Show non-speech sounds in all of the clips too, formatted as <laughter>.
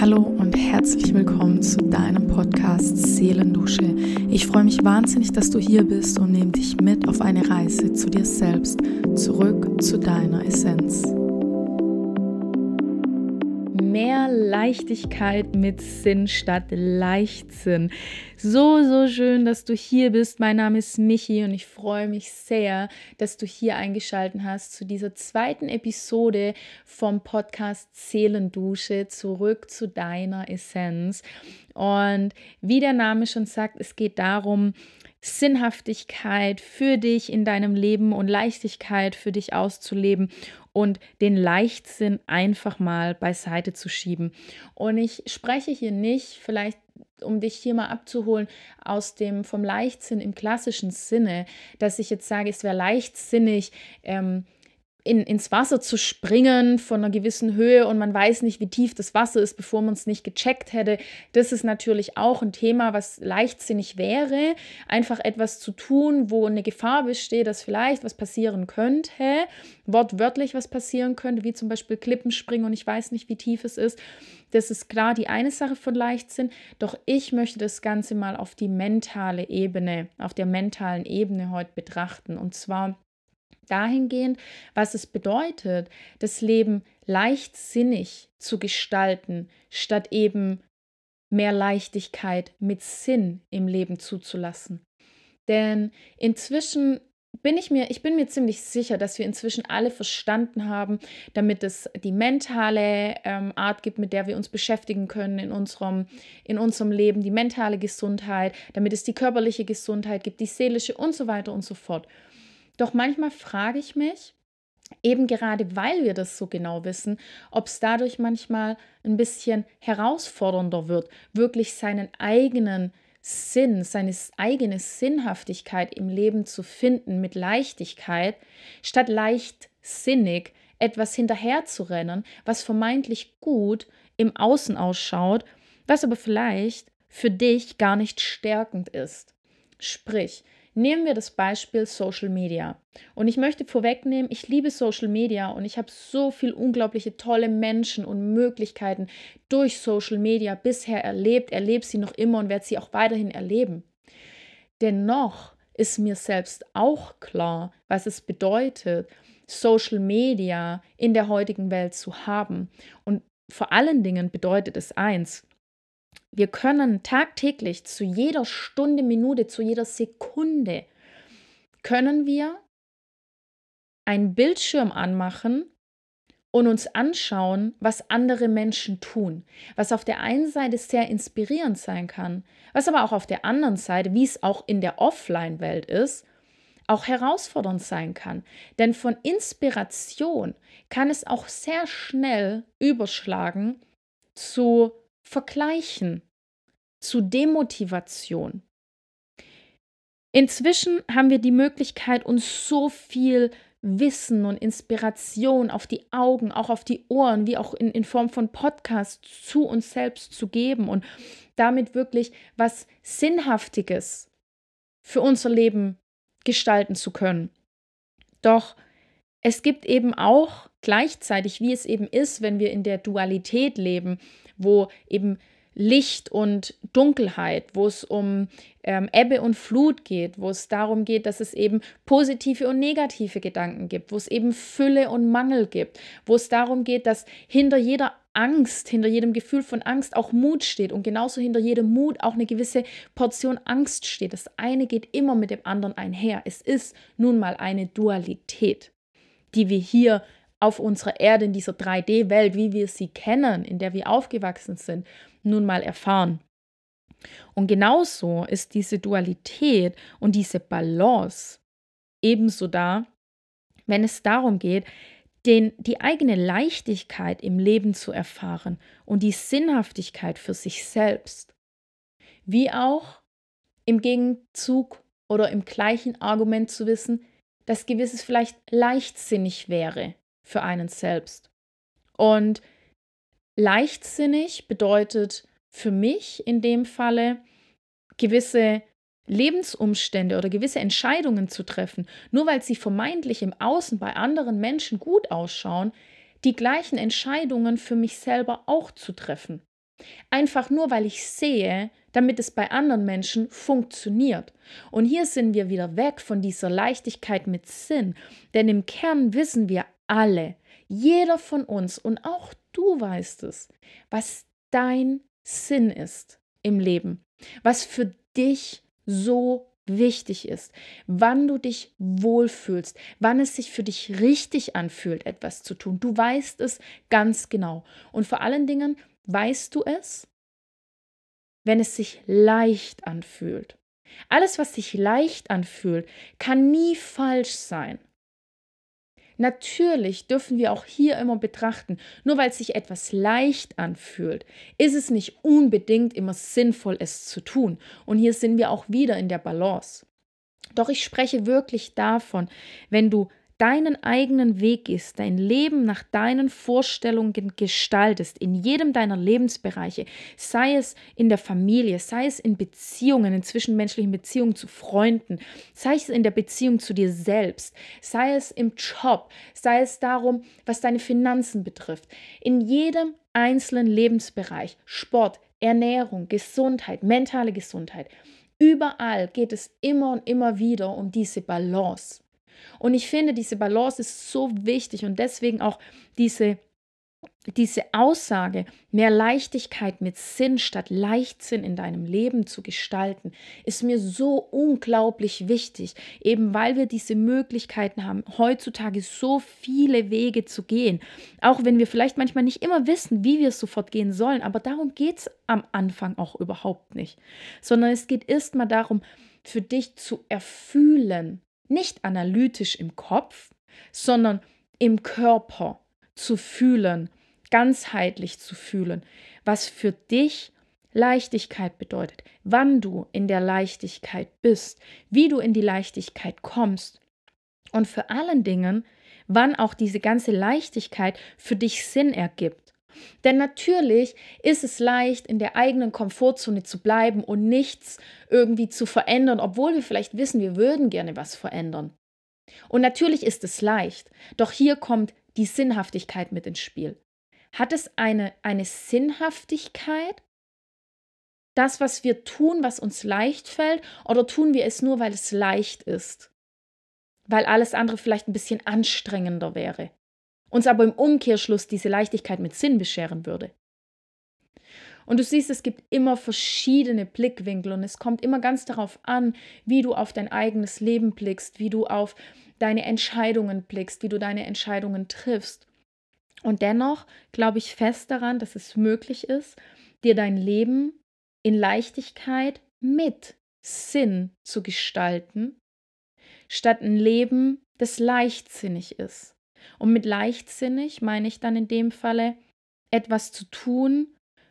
Hallo und herzlich willkommen zu deinem Podcast Seelendusche. Ich freue mich wahnsinnig, dass du hier bist und nehme dich mit auf eine Reise zu dir selbst, zurück zu deiner Essenz mehr Leichtigkeit mit Sinn statt Leichtsinn. So, so schön, dass du hier bist. Mein Name ist Michi und ich freue mich sehr, dass du hier eingeschaltet hast zu dieser zweiten Episode vom Podcast Seelendusche zurück zu deiner Essenz. Und wie der Name schon sagt, es geht darum, Sinnhaftigkeit für dich in deinem Leben und Leichtigkeit für dich auszuleben und den Leichtsinn einfach mal beiseite zu schieben. Und ich spreche hier nicht, vielleicht um dich hier mal abzuholen, aus dem vom Leichtsinn im klassischen Sinne, dass ich jetzt sage, es wäre leichtsinnig, ähm, in, ins Wasser zu springen von einer gewissen Höhe und man weiß nicht, wie tief das Wasser ist, bevor man es nicht gecheckt hätte. Das ist natürlich auch ein Thema, was leichtsinnig wäre, einfach etwas zu tun, wo eine Gefahr besteht, dass vielleicht was passieren könnte, wortwörtlich was passieren könnte, wie zum Beispiel Klippenspringen und ich weiß nicht, wie tief es ist. Das ist klar die eine Sache von Leichtsinn, doch ich möchte das Ganze mal auf die mentale Ebene, auf der mentalen Ebene heute betrachten und zwar dahingehend, was es bedeutet, das Leben leichtsinnig zu gestalten, statt eben mehr Leichtigkeit mit Sinn im Leben zuzulassen. Denn inzwischen bin ich mir, ich bin mir ziemlich sicher, dass wir inzwischen alle verstanden haben, damit es die mentale ähm, Art gibt, mit der wir uns beschäftigen können in unserem, in unserem Leben, die mentale Gesundheit, damit es die körperliche Gesundheit gibt, die seelische und so weiter und so fort. Doch manchmal frage ich mich, eben gerade weil wir das so genau wissen, ob es dadurch manchmal ein bisschen herausfordernder wird, wirklich seinen eigenen Sinn, seine eigene Sinnhaftigkeit im Leben zu finden mit Leichtigkeit, statt leichtsinnig etwas hinterherzurennen, was vermeintlich gut im Außen ausschaut, was aber vielleicht für dich gar nicht stärkend ist. Sprich, Nehmen wir das Beispiel Social Media. Und ich möchte vorwegnehmen, ich liebe Social Media und ich habe so viele unglaubliche tolle Menschen und Möglichkeiten durch Social Media bisher erlebt, erlebe sie noch immer und werde sie auch weiterhin erleben. Dennoch ist mir selbst auch klar, was es bedeutet, Social Media in der heutigen Welt zu haben. Und vor allen Dingen bedeutet es eins, wir können tagtäglich zu jeder Stunde, Minute, zu jeder Sekunde, können wir einen Bildschirm anmachen und uns anschauen, was andere Menschen tun. Was auf der einen Seite sehr inspirierend sein kann, was aber auch auf der anderen Seite, wie es auch in der Offline-Welt ist, auch herausfordernd sein kann. Denn von Inspiration kann es auch sehr schnell überschlagen zu Vergleichen, zu Demotivation. Inzwischen haben wir die Möglichkeit, uns so viel Wissen und Inspiration auf die Augen, auch auf die Ohren, wie auch in, in Form von Podcasts zu uns selbst zu geben und damit wirklich was Sinnhaftiges für unser Leben gestalten zu können. Doch es gibt eben auch gleichzeitig, wie es eben ist, wenn wir in der Dualität leben, wo eben Licht und Dunkelheit, wo es um ähm, Ebbe und Flut geht, wo es darum geht, dass es eben positive und negative Gedanken gibt, wo es eben Fülle und Mangel gibt, wo es darum geht, dass hinter jeder Angst, hinter jedem Gefühl von Angst auch Mut steht und genauso hinter jedem Mut auch eine gewisse Portion Angst steht. Das eine geht immer mit dem anderen einher. Es ist nun mal eine Dualität, die wir hier auf unserer Erde, in dieser 3D-Welt, wie wir sie kennen, in der wir aufgewachsen sind, nun mal erfahren. Und genauso ist diese Dualität und diese Balance ebenso da, wenn es darum geht, den, die eigene Leichtigkeit im Leben zu erfahren und die Sinnhaftigkeit für sich selbst, wie auch im Gegenzug oder im gleichen Argument zu wissen, dass gewisses vielleicht leichtsinnig wäre für einen selbst. Und leichtsinnig bedeutet für mich in dem Falle gewisse Lebensumstände oder gewisse Entscheidungen zu treffen, nur weil sie vermeintlich im Außen bei anderen Menschen gut ausschauen, die gleichen Entscheidungen für mich selber auch zu treffen. Einfach nur, weil ich sehe, damit es bei anderen Menschen funktioniert. Und hier sind wir wieder weg von dieser Leichtigkeit mit Sinn, denn im Kern wissen wir alle, jeder von uns und auch du weißt es, was dein Sinn ist im Leben, was für dich so wichtig ist, wann du dich wohlfühlst, wann es sich für dich richtig anfühlt, etwas zu tun. Du weißt es ganz genau. Und vor allen Dingen weißt du es, wenn es sich leicht anfühlt. Alles, was sich leicht anfühlt, kann nie falsch sein. Natürlich dürfen wir auch hier immer betrachten, nur weil sich etwas leicht anfühlt, ist es nicht unbedingt immer sinnvoll, es zu tun. Und hier sind wir auch wieder in der Balance. Doch ich spreche wirklich davon, wenn du deinen eigenen Weg gehst, dein Leben nach deinen Vorstellungen gestaltest, in jedem deiner Lebensbereiche, sei es in der Familie, sei es in Beziehungen, in zwischenmenschlichen Beziehungen zu Freunden, sei es in der Beziehung zu dir selbst, sei es im Job, sei es darum, was deine Finanzen betrifft, in jedem einzelnen Lebensbereich, Sport, Ernährung, Gesundheit, mentale Gesundheit, überall geht es immer und immer wieder um diese Balance. Und ich finde, diese Balance ist so wichtig und deswegen auch diese, diese Aussage, mehr Leichtigkeit mit Sinn statt Leichtsinn in deinem Leben zu gestalten, ist mir so unglaublich wichtig, eben weil wir diese Möglichkeiten haben, heutzutage so viele Wege zu gehen, auch wenn wir vielleicht manchmal nicht immer wissen, wie wir es sofort gehen sollen, aber darum geht es am Anfang auch überhaupt nicht, sondern es geht erstmal darum, für dich zu erfühlen, nicht analytisch im Kopf, sondern im Körper zu fühlen, ganzheitlich zu fühlen, was für dich Leichtigkeit bedeutet, wann du in der Leichtigkeit bist, wie du in die Leichtigkeit kommst und vor allen Dingen, wann auch diese ganze Leichtigkeit für dich Sinn ergibt. Denn natürlich ist es leicht, in der eigenen Komfortzone zu bleiben und nichts irgendwie zu verändern, obwohl wir vielleicht wissen, wir würden gerne was verändern. Und natürlich ist es leicht, doch hier kommt die Sinnhaftigkeit mit ins Spiel. Hat es eine, eine Sinnhaftigkeit, das, was wir tun, was uns leicht fällt, oder tun wir es nur, weil es leicht ist? Weil alles andere vielleicht ein bisschen anstrengender wäre uns aber im Umkehrschluss diese Leichtigkeit mit Sinn bescheren würde. Und du siehst, es gibt immer verschiedene Blickwinkel und es kommt immer ganz darauf an, wie du auf dein eigenes Leben blickst, wie du auf deine Entscheidungen blickst, wie du deine Entscheidungen triffst. Und dennoch glaube ich fest daran, dass es möglich ist, dir dein Leben in Leichtigkeit mit Sinn zu gestalten, statt ein Leben, das leichtsinnig ist. Und mit leichtsinnig meine ich dann in dem Falle etwas zu tun,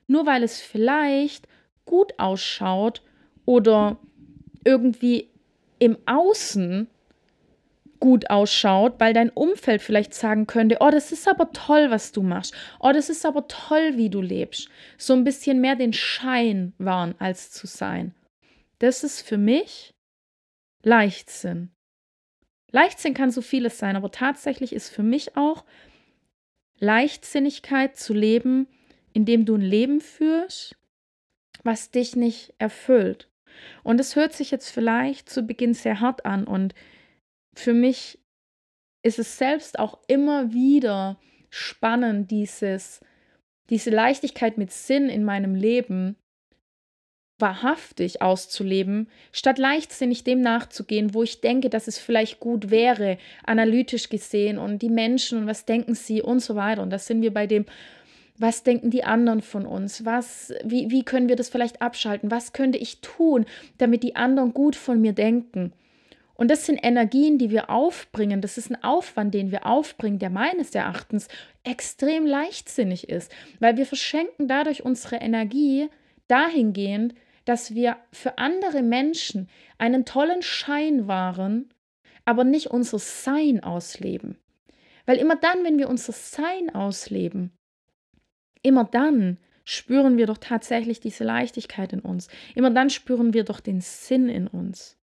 nur weil es vielleicht gut ausschaut oder irgendwie im Außen gut ausschaut, weil dein Umfeld vielleicht sagen könnte, oh, das ist aber toll, was du machst. Oh, das ist aber toll, wie du lebst. So ein bisschen mehr den Schein wahren als zu sein. Das ist für mich Leichtsinn. Leichtsinn kann so vieles sein, aber tatsächlich ist für mich auch Leichtsinnigkeit zu leben, indem du ein Leben führst, was dich nicht erfüllt. Und es hört sich jetzt vielleicht zu Beginn sehr hart an und für mich ist es selbst auch immer wieder spannend, dieses, diese Leichtigkeit mit Sinn in meinem Leben wahrhaftig auszuleben, statt leichtsinnig dem nachzugehen, wo ich denke, dass es vielleicht gut wäre, analytisch gesehen und die Menschen und was denken sie und so weiter. Und das sind wir bei dem, was denken die anderen von uns? Was, wie, wie können wir das vielleicht abschalten? Was könnte ich tun, damit die anderen gut von mir denken? Und das sind Energien, die wir aufbringen. Das ist ein Aufwand, den wir aufbringen, der meines Erachtens extrem leichtsinnig ist, weil wir verschenken dadurch unsere Energie dahingehend, dass wir für andere Menschen einen tollen Schein wahren, aber nicht unser Sein ausleben. Weil immer dann, wenn wir unser Sein ausleben, immer dann spüren wir doch tatsächlich diese Leichtigkeit in uns. Immer dann spüren wir doch den Sinn in uns.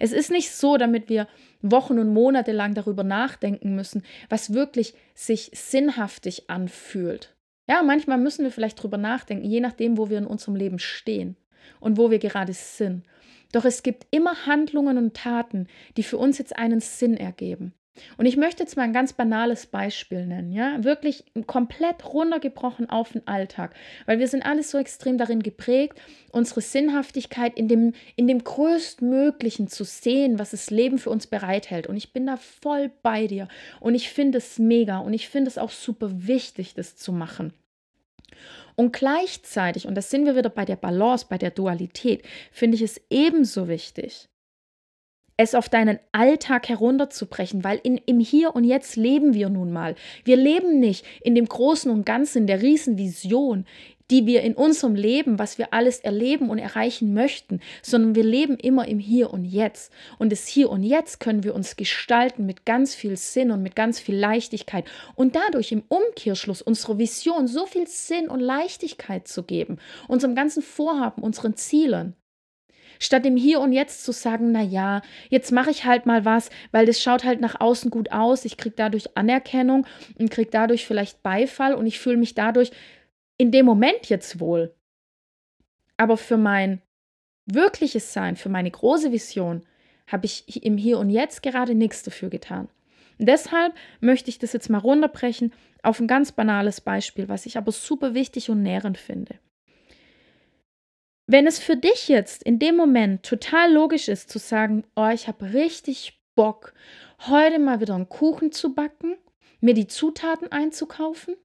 Es ist nicht so, damit wir Wochen und Monate lang darüber nachdenken müssen, was wirklich sich sinnhaftig anfühlt. Ja, manchmal müssen wir vielleicht drüber nachdenken, je nachdem, wo wir in unserem Leben stehen und wo wir gerade sind. Doch es gibt immer Handlungen und Taten, die für uns jetzt einen Sinn ergeben. Und ich möchte jetzt mal ein ganz banales Beispiel nennen, ja, wirklich komplett runtergebrochen auf den Alltag, weil wir sind alles so extrem darin geprägt, unsere Sinnhaftigkeit in dem, in dem größtmöglichen zu sehen, was das Leben für uns bereithält. Und ich bin da voll bei dir und ich finde es mega und ich finde es auch super wichtig, das zu machen. Und gleichzeitig, und das sind wir wieder bei der Balance, bei der Dualität, finde ich es ebenso wichtig, es auf deinen Alltag herunterzubrechen, weil in, im Hier und Jetzt leben wir nun mal. Wir leben nicht in dem Großen und Ganzen, der Riesenvision, die wir in unserem Leben, was wir alles erleben und erreichen möchten, sondern wir leben immer im Hier und Jetzt. Und das Hier und Jetzt können wir uns gestalten mit ganz viel Sinn und mit ganz viel Leichtigkeit und dadurch im Umkehrschluss unserer Vision so viel Sinn und Leichtigkeit zu geben, unserem ganzen Vorhaben, unseren Zielen statt im Hier und Jetzt zu sagen, na ja, jetzt mache ich halt mal was, weil das schaut halt nach außen gut aus, ich kriege dadurch Anerkennung und kriege dadurch vielleicht Beifall und ich fühle mich dadurch in dem Moment jetzt wohl. Aber für mein wirkliches Sein, für meine große Vision, habe ich im Hier und Jetzt gerade nichts dafür getan. Und deshalb möchte ich das jetzt mal runterbrechen auf ein ganz banales Beispiel, was ich aber super wichtig und nährend finde. Wenn es für dich jetzt in dem Moment total logisch ist zu sagen, oh, ich habe richtig Bock, heute mal wieder einen Kuchen zu backen, mir die Zutaten einzukaufen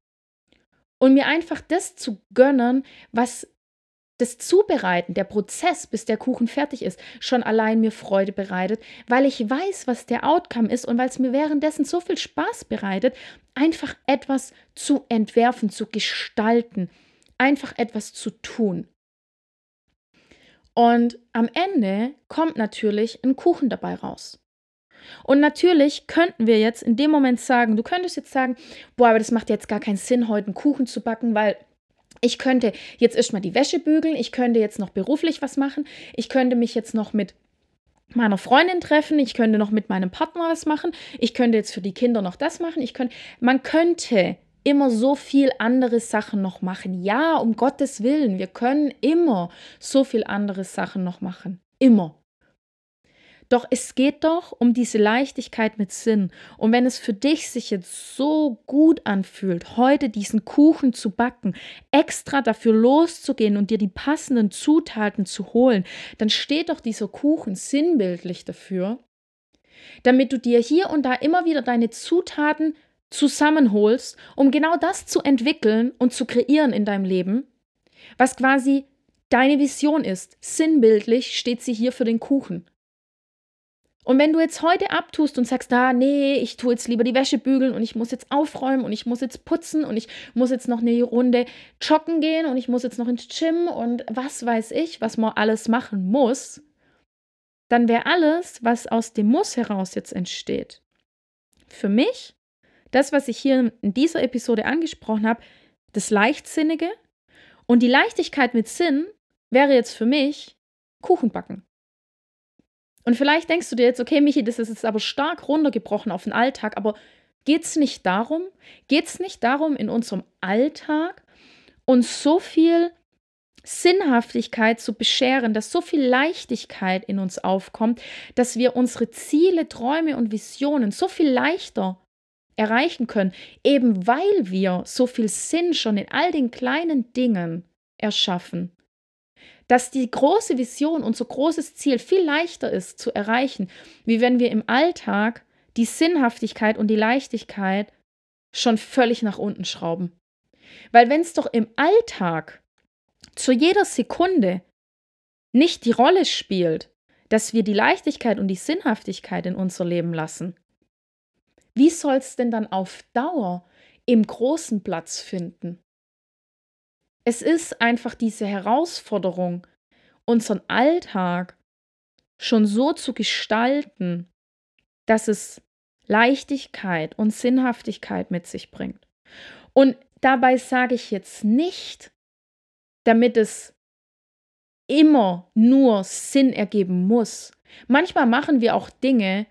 und mir einfach das zu gönnen, was das Zubereiten, der Prozess, bis der Kuchen fertig ist, schon allein mir Freude bereitet, weil ich weiß, was der Outcome ist und weil es mir währenddessen so viel Spaß bereitet, einfach etwas zu entwerfen, zu gestalten, einfach etwas zu tun. Und am Ende kommt natürlich ein Kuchen dabei raus. Und natürlich könnten wir jetzt in dem Moment sagen, du könntest jetzt sagen, boah, aber das macht jetzt gar keinen Sinn, heute einen Kuchen zu backen, weil ich könnte jetzt erstmal die Wäsche bügeln, ich könnte jetzt noch beruflich was machen, ich könnte mich jetzt noch mit meiner Freundin treffen, ich könnte noch mit meinem Partner was machen, ich könnte jetzt für die Kinder noch das machen, ich könnte, man könnte immer so viel andere Sachen noch machen. Ja, um Gottes Willen, wir können immer so viel andere Sachen noch machen. Immer. Doch es geht doch um diese Leichtigkeit mit Sinn. Und wenn es für dich sich jetzt so gut anfühlt, heute diesen Kuchen zu backen, extra dafür loszugehen und dir die passenden Zutaten zu holen, dann steht doch dieser Kuchen sinnbildlich dafür, damit du dir hier und da immer wieder deine Zutaten zusammenholst, um genau das zu entwickeln und zu kreieren in deinem Leben, was quasi deine Vision ist. Sinnbildlich steht sie hier für den Kuchen. Und wenn du jetzt heute abtust und sagst, ah, nee, ich tue jetzt lieber die Wäsche bügeln und ich muss jetzt aufräumen und ich muss jetzt putzen und ich muss jetzt noch eine Runde joggen gehen und ich muss jetzt noch ins Gym und was weiß ich, was man alles machen muss, dann wäre alles, was aus dem Muss heraus jetzt entsteht, für mich das, was ich hier in dieser Episode angesprochen habe, das Leichtsinnige und die Leichtigkeit mit Sinn wäre jetzt für mich Kuchenbacken. Und vielleicht denkst du dir jetzt, okay, Michi, das ist jetzt aber stark runtergebrochen auf den Alltag, aber geht es nicht darum, geht es nicht darum, in unserem Alltag uns so viel Sinnhaftigkeit zu bescheren, dass so viel Leichtigkeit in uns aufkommt, dass wir unsere Ziele, Träume und Visionen so viel leichter erreichen können, eben weil wir so viel Sinn schon in all den kleinen Dingen erschaffen. Dass die große Vision, unser großes Ziel viel leichter ist zu erreichen, wie wenn wir im Alltag die Sinnhaftigkeit und die Leichtigkeit schon völlig nach unten schrauben. Weil wenn es doch im Alltag zu jeder Sekunde nicht die Rolle spielt, dass wir die Leichtigkeit und die Sinnhaftigkeit in unser Leben lassen, wie soll es denn dann auf Dauer im großen Platz finden? Es ist einfach diese Herausforderung, unseren Alltag schon so zu gestalten, dass es Leichtigkeit und Sinnhaftigkeit mit sich bringt. Und dabei sage ich jetzt nicht, damit es immer nur Sinn ergeben muss. Manchmal machen wir auch Dinge,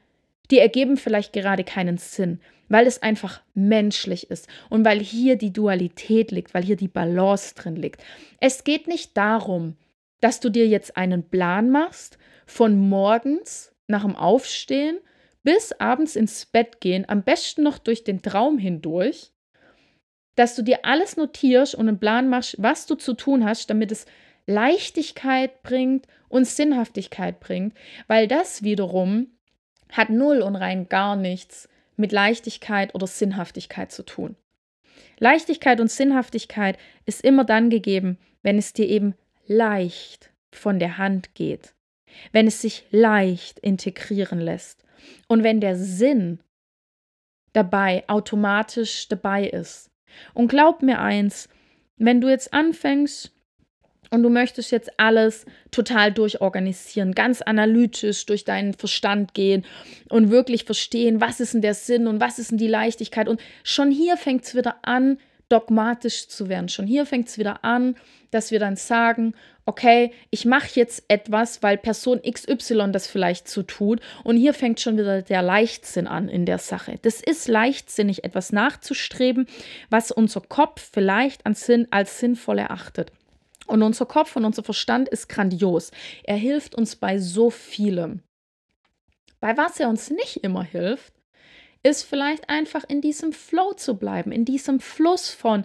die ergeben vielleicht gerade keinen Sinn. Weil es einfach menschlich ist und weil hier die Dualität liegt, weil hier die Balance drin liegt. Es geht nicht darum, dass du dir jetzt einen Plan machst von morgens nach dem Aufstehen bis abends ins Bett gehen, am besten noch durch den Traum hindurch, dass du dir alles notierst und einen Plan machst, was du zu tun hast, damit es Leichtigkeit bringt und Sinnhaftigkeit bringt, weil das wiederum hat null und rein gar nichts mit Leichtigkeit oder Sinnhaftigkeit zu tun. Leichtigkeit und Sinnhaftigkeit ist immer dann gegeben, wenn es dir eben leicht von der Hand geht, wenn es sich leicht integrieren lässt und wenn der Sinn dabei automatisch dabei ist. Und glaub mir eins, wenn du jetzt anfängst, und du möchtest jetzt alles total durchorganisieren, ganz analytisch durch deinen Verstand gehen und wirklich verstehen, was ist denn der Sinn und was ist denn die Leichtigkeit. Und schon hier fängt es wieder an, dogmatisch zu werden. Schon hier fängt es wieder an, dass wir dann sagen, okay, ich mache jetzt etwas, weil Person XY das vielleicht so tut. Und hier fängt schon wieder der Leichtsinn an in der Sache. Das ist leichtsinnig, etwas nachzustreben, was unser Kopf vielleicht als sinnvoll erachtet. Und unser Kopf und unser Verstand ist grandios. Er hilft uns bei so vielem. Bei was er uns nicht immer hilft, ist vielleicht einfach in diesem Flow zu bleiben, in diesem Fluss von,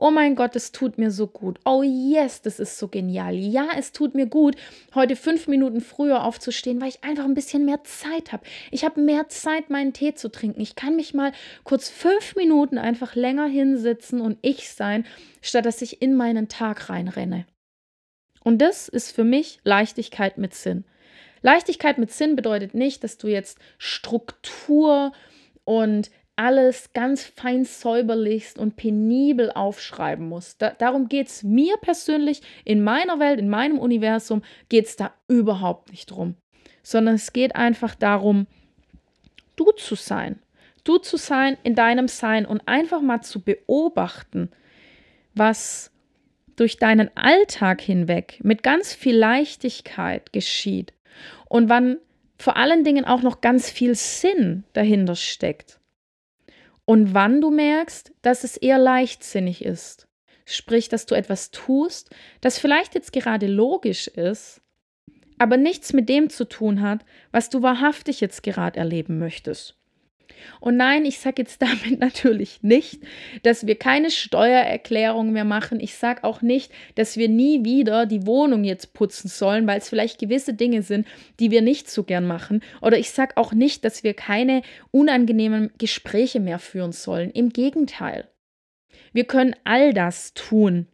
oh mein Gott, es tut mir so gut. Oh yes, das ist so genial. Ja, es tut mir gut, heute fünf Minuten früher aufzustehen, weil ich einfach ein bisschen mehr Zeit habe. Ich habe mehr Zeit, meinen Tee zu trinken. Ich kann mich mal kurz fünf Minuten einfach länger hinsitzen und ich sein, statt dass ich in meinen Tag reinrenne. Und das ist für mich Leichtigkeit mit Sinn. Leichtigkeit mit Sinn bedeutet nicht, dass du jetzt Struktur und alles ganz fein säuberlichst und penibel aufschreiben muss. Da, darum geht es mir persönlich in meiner Welt, in meinem Universum, geht es da überhaupt nicht drum. Sondern es geht einfach darum, du zu sein. Du zu sein in deinem Sein und einfach mal zu beobachten, was durch deinen Alltag hinweg mit ganz viel Leichtigkeit geschieht und wann vor allen Dingen auch noch ganz viel Sinn dahinter steckt und wann du merkst, dass es eher leichtsinnig ist. Sprich, dass du etwas tust, das vielleicht jetzt gerade logisch ist, aber nichts mit dem zu tun hat, was du wahrhaftig jetzt gerade erleben möchtest. Und nein, ich sage jetzt <laughs> damit natürlich nicht, dass wir keine Steuererklärung mehr machen. Ich sage auch nicht, dass wir nie wieder die Wohnung jetzt putzen sollen, weil es vielleicht gewisse Dinge sind, die wir nicht so gern machen. Oder ich sage auch nicht, dass wir keine unangenehmen Gespräche mehr führen sollen. Im Gegenteil. Wir können all das tun,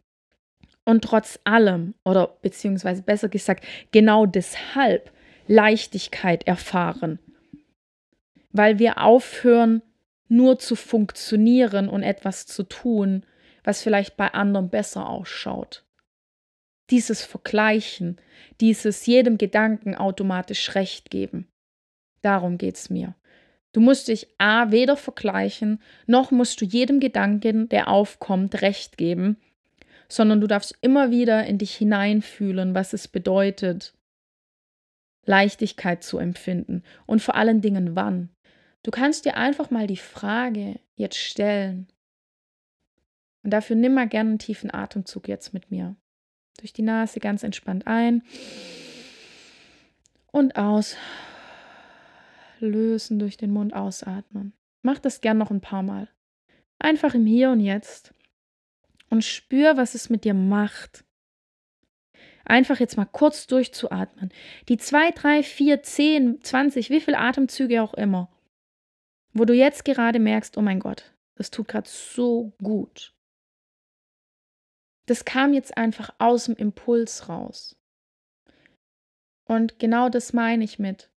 und trotz allem, oder beziehungsweise besser gesagt, genau deshalb Leichtigkeit erfahren weil wir aufhören, nur zu funktionieren und etwas zu tun, was vielleicht bei anderen besser ausschaut. Dieses Vergleichen, dieses jedem Gedanken automatisch Recht geben. Darum geht es mir. Du musst dich A weder vergleichen, noch musst du jedem Gedanken, der aufkommt, Recht geben, sondern du darfst immer wieder in dich hineinfühlen, was es bedeutet, Leichtigkeit zu empfinden und vor allen Dingen wann. Du kannst dir einfach mal die Frage jetzt stellen. Und dafür nimm mal gerne einen tiefen Atemzug jetzt mit mir. Durch die Nase ganz entspannt ein und aus. Lösen durch den Mund ausatmen. Mach das gern noch ein paar Mal. Einfach im Hier und Jetzt. Und spür, was es mit dir macht. Einfach jetzt mal kurz durchzuatmen. Die zwei, drei, vier, zehn, zwanzig, wie viele Atemzüge auch immer wo du jetzt gerade merkst, oh mein Gott, das tut gerade so gut. Das kam jetzt einfach aus dem Impuls raus. Und genau das meine ich mit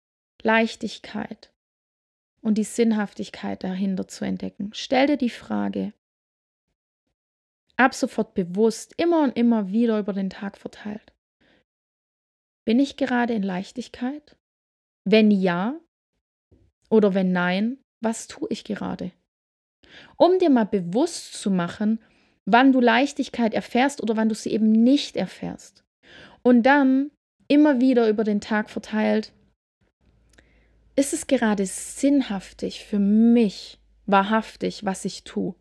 Leichtigkeit und die Sinnhaftigkeit dahinter zu entdecken. Stell dir die Frage, ab sofort bewusst, immer und immer wieder über den Tag verteilt. Bin ich gerade in Leichtigkeit? Wenn ja oder wenn nein, was tue ich gerade? Um dir mal bewusst zu machen, wann du Leichtigkeit erfährst oder wann du sie eben nicht erfährst. Und dann immer wieder über den Tag verteilt, ist es gerade sinnhaftig für mich, wahrhaftig, was ich tue.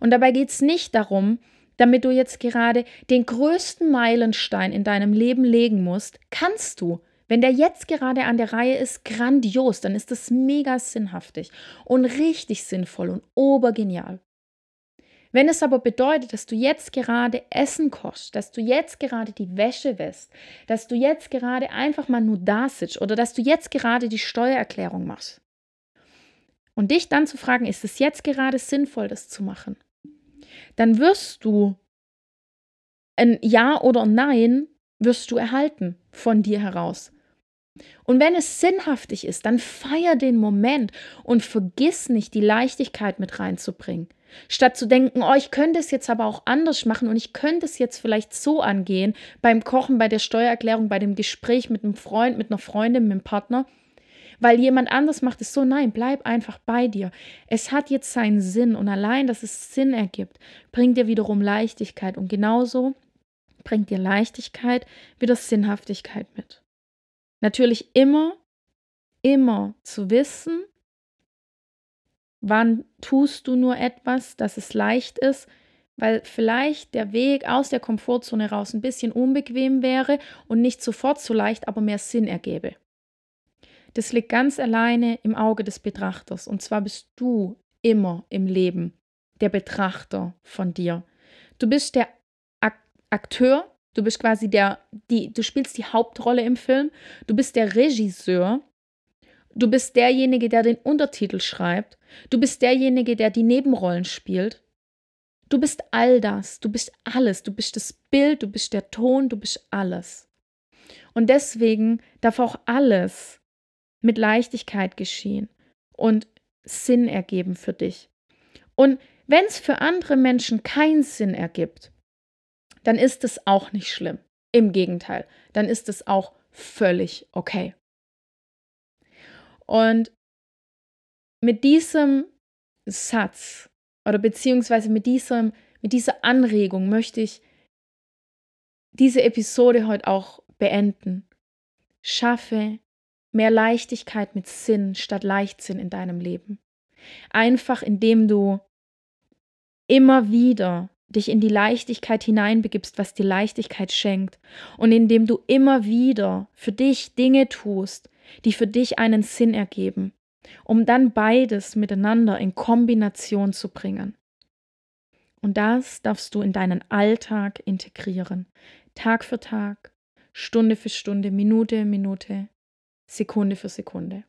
Und dabei geht es nicht darum, damit du jetzt gerade den größten Meilenstein in deinem Leben legen musst, kannst du. Wenn der jetzt gerade an der Reihe ist, grandios, dann ist das mega sinnhaftig und richtig sinnvoll und obergenial. Wenn es aber bedeutet, dass du jetzt gerade Essen kochst, dass du jetzt gerade die Wäsche wässt, dass du jetzt gerade einfach mal nur da sitzt oder dass du jetzt gerade die Steuererklärung machst und dich dann zu fragen, ist es jetzt gerade sinnvoll, das zu machen? Dann wirst du ein Ja oder ein Nein wirst du erhalten von dir heraus. Und wenn es sinnhaftig ist, dann feier den Moment und vergiss nicht, die Leichtigkeit mit reinzubringen. Statt zu denken, oh, ich könnte es jetzt aber auch anders machen und ich könnte es jetzt vielleicht so angehen, beim Kochen, bei der Steuererklärung, bei dem Gespräch mit einem Freund, mit einer Freundin, mit einem Partner, weil jemand anders macht es so. Nein, bleib einfach bei dir. Es hat jetzt seinen Sinn und allein, dass es Sinn ergibt, bringt dir wiederum Leichtigkeit und genauso bringt dir Leichtigkeit wieder Sinnhaftigkeit mit. Natürlich immer, immer zu wissen, wann tust du nur etwas, dass es leicht ist, weil vielleicht der Weg aus der Komfortzone raus ein bisschen unbequem wäre und nicht sofort so leicht, aber mehr Sinn ergebe. Das liegt ganz alleine im Auge des Betrachters und zwar bist du immer im Leben der Betrachter von dir. Du bist der Akteur Du bist quasi der, die, du spielst die Hauptrolle im Film. Du bist der Regisseur. Du bist derjenige, der den Untertitel schreibt. Du bist derjenige, der die Nebenrollen spielt. Du bist all das. Du bist alles. Du bist das Bild. Du bist der Ton. Du bist alles. Und deswegen darf auch alles mit Leichtigkeit geschehen und Sinn ergeben für dich. Und wenn es für andere Menschen keinen Sinn ergibt, dann ist es auch nicht schlimm. Im Gegenteil, dann ist es auch völlig okay. Und mit diesem Satz oder beziehungsweise mit, diesem, mit dieser Anregung möchte ich diese Episode heute auch beenden. Schaffe mehr Leichtigkeit mit Sinn statt Leichtsinn in deinem Leben. Einfach indem du immer wieder dich in die Leichtigkeit hineinbegibst, was dir Leichtigkeit schenkt, und indem du immer wieder für dich Dinge tust, die für dich einen Sinn ergeben, um dann beides miteinander in Kombination zu bringen. Und das darfst du in deinen Alltag integrieren, Tag für Tag, Stunde für Stunde, Minute Minute, Sekunde für Sekunde.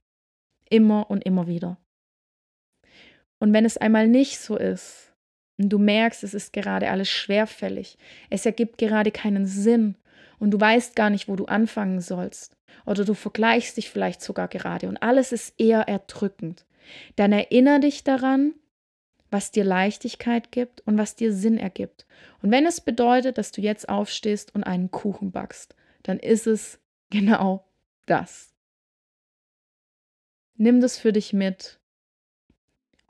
Immer und immer wieder. Und wenn es einmal nicht so ist, und du merkst, es ist gerade alles schwerfällig, es ergibt gerade keinen Sinn und du weißt gar nicht, wo du anfangen sollst. Oder du vergleichst dich vielleicht sogar gerade und alles ist eher erdrückend. Dann erinnere dich daran, was dir Leichtigkeit gibt und was dir Sinn ergibt. Und wenn es bedeutet, dass du jetzt aufstehst und einen Kuchen backst, dann ist es <laughs> genau das. Nimm das für dich mit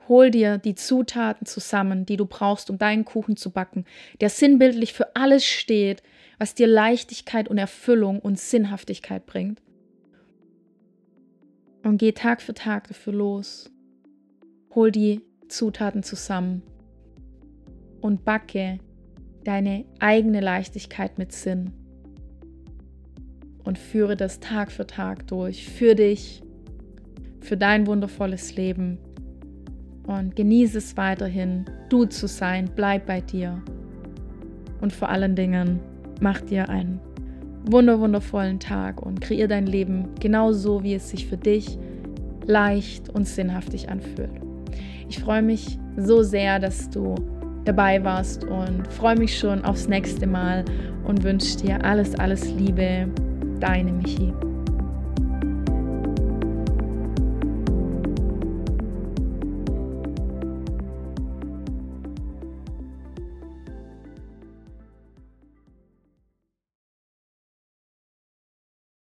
Hol dir die Zutaten zusammen, die du brauchst, um deinen Kuchen zu backen, der sinnbildlich für alles steht, was dir Leichtigkeit und Erfüllung und Sinnhaftigkeit bringt. Und geh Tag für Tag dafür los. Hol die Zutaten zusammen und backe deine eigene Leichtigkeit mit Sinn. Und führe das Tag für Tag durch, für dich, für dein wundervolles Leben und genieße es weiterhin, du zu sein, bleib bei dir. Und vor allen Dingen, mach dir einen wunderwundervollen Tag und kreier dein Leben genau so, wie es sich für dich leicht und sinnhaftig anfühlt. Ich freue mich so sehr, dass du dabei warst und freue mich schon aufs nächste Mal und wünsche dir alles, alles Liebe. Deine Michi.